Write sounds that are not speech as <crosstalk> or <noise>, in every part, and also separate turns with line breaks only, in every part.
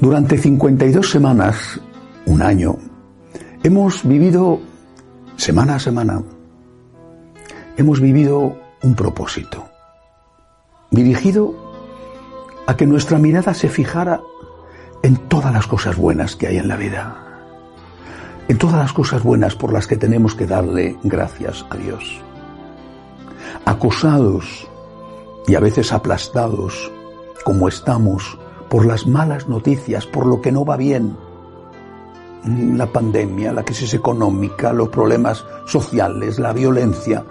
Durante 52 semanas, un año, hemos vivido semana a semana, hemos vivido un propósito, dirigido a que nuestra mirada se fijara en todas las cosas buenas que hay en la vida, en todas las cosas buenas por las que tenemos que darle gracias a Dios. Acosados y a veces aplastados como estamos por las malas noticias, por lo que no va bien. La pandemia, la crisis económica, los problemas sociales, la violencia,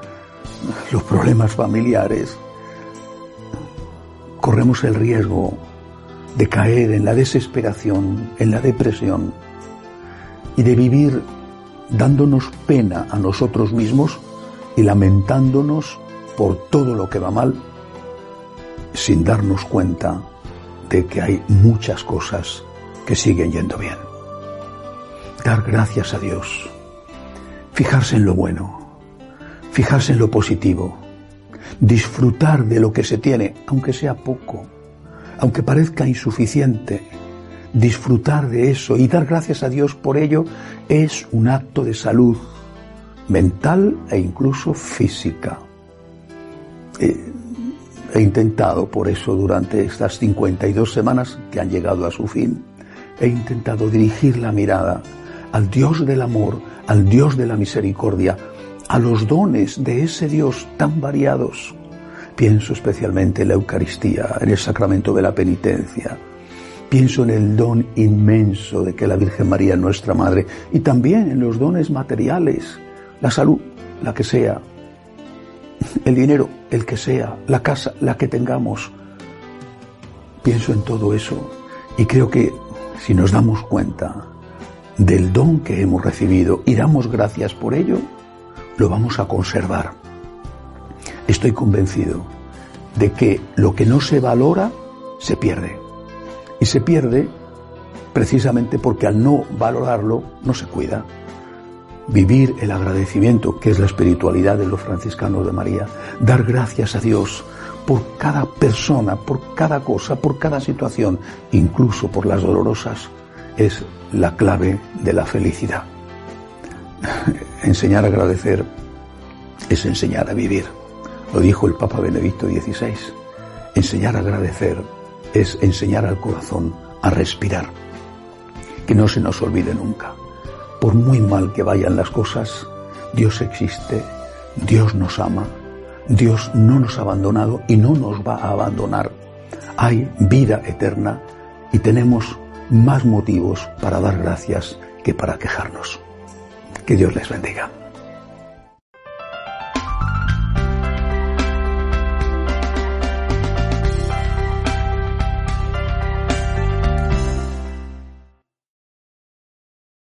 los problemas familiares. Corremos el riesgo de caer en la desesperación, en la depresión y de vivir dándonos pena a nosotros mismos y lamentándonos por todo lo que va mal sin darnos cuenta de que hay muchas cosas que siguen yendo bien. Dar gracias a Dios, fijarse en lo bueno, fijarse en lo positivo, disfrutar de lo que se tiene, aunque sea poco, aunque parezca insuficiente, disfrutar de eso y dar gracias a Dios por ello es un acto de salud mental e incluso física. Eh, He intentado, por eso, durante estas 52 semanas que han llegado a su fin, he intentado dirigir la mirada al Dios del amor, al Dios de la misericordia, a los dones de ese Dios tan variados. Pienso especialmente en la Eucaristía, en el sacramento de la penitencia. Pienso en el don inmenso de que la Virgen María es nuestra Madre y también en los dones materiales, la salud, la que sea, el dinero, el que sea, la casa, la que tengamos. Pienso en todo eso y creo que si nos damos cuenta del don que hemos recibido y damos gracias por ello, lo vamos a conservar. Estoy convencido de que lo que no se valora se pierde. Y se pierde precisamente porque al no valorarlo no se cuida vivir el agradecimiento, que es la espiritualidad de los franciscanos de María, dar gracias a Dios por cada persona, por cada cosa, por cada situación, incluso por las dolorosas, es la clave de la felicidad. <laughs> enseñar a agradecer es enseñar a vivir. Lo dijo el Papa Benedicto XVI. Enseñar a agradecer es enseñar al corazón a respirar. Que no se nos olvide nunca por muy mal que vayan las cosas, Dios existe, Dios nos ama, Dios no nos ha abandonado y no nos va a abandonar. Hay vida eterna y tenemos más motivos para dar gracias que para quejarnos. Que Dios les bendiga.